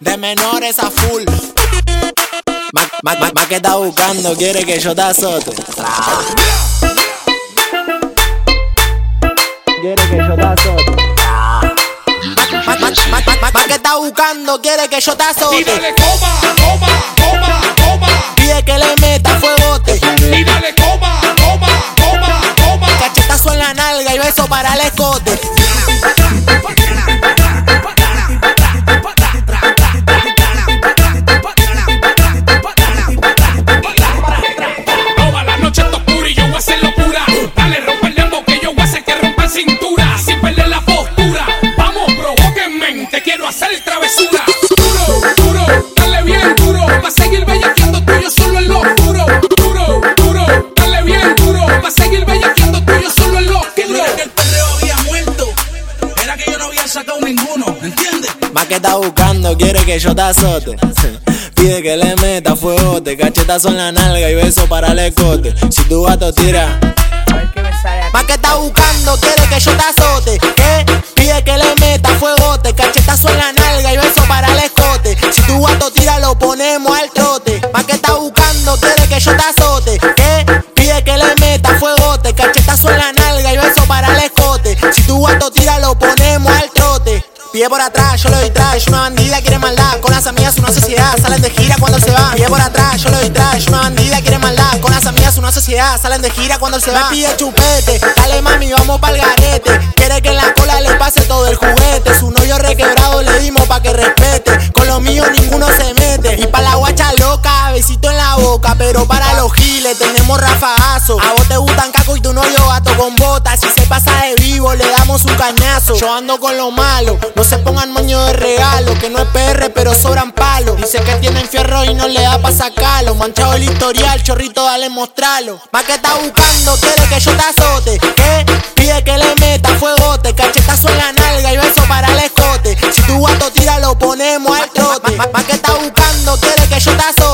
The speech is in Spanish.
de menores a full. Más que está buscando, quiere que yo te azote. Quiere que yo te azote. Más que está buscando, quiere que yo te azote. Y dale coma, coma, coma, coma. Pide que le meta te quiero hacer travesura. Duro, duro, dale bien duro. Va a seguir bellaqueando tuyo solo en lo oscuro. Duro, duro, dale bien duro. Va a seguir bellaqueando tuyo solo en lo Que no oscuro. era que el perreo había muerto. Era que yo no había sacado ninguno, ¿entiendes? Más que está buscando, quiere que yo te azote. Pide que le meta fuegote, cachetazo en la nalga y beso para el escote. Si tu gato tira. Más que está buscando, quiere que yo te azote. ¿Qué? Cachetazo en la nalga y beso para el escote. Si tu gato tira, lo ponemos al trote. Más que está buscando, quiere que yo te azote. ¿Qué? Pide que le meta fuegote, cachetazo en la nalga y beso para el escote. Si tu gato tira, lo ponemos al trote. Pide por atrás, yo lo doy trash, una bandida quiere maldad, con las amigas una sociedad, salen de gira cuando se va. Pide por atrás, yo lo doy trash, una bandida quiere maldad, con las amigas una sociedad, salen de gira cuando se va. Me pide chupete, dale mami, vamos pa'l garete. Quiere que en la cola le pase cañazo. Yo ando con lo malo, no se pongan moño de regalo, que no es PR pero sobran palos. Dice que tienen fierro y no le da pa' sacarlo. Manchado el historial, chorrito, dale mostrarlo. Más que está buscando, quiere que yo te azote. ¿Qué? Pide que le meta fuegote, cachetazo en la nalga y beso para el escote. Si tu gato tira, lo ponemos al trote. Más que está buscando, quiere que yo te azote.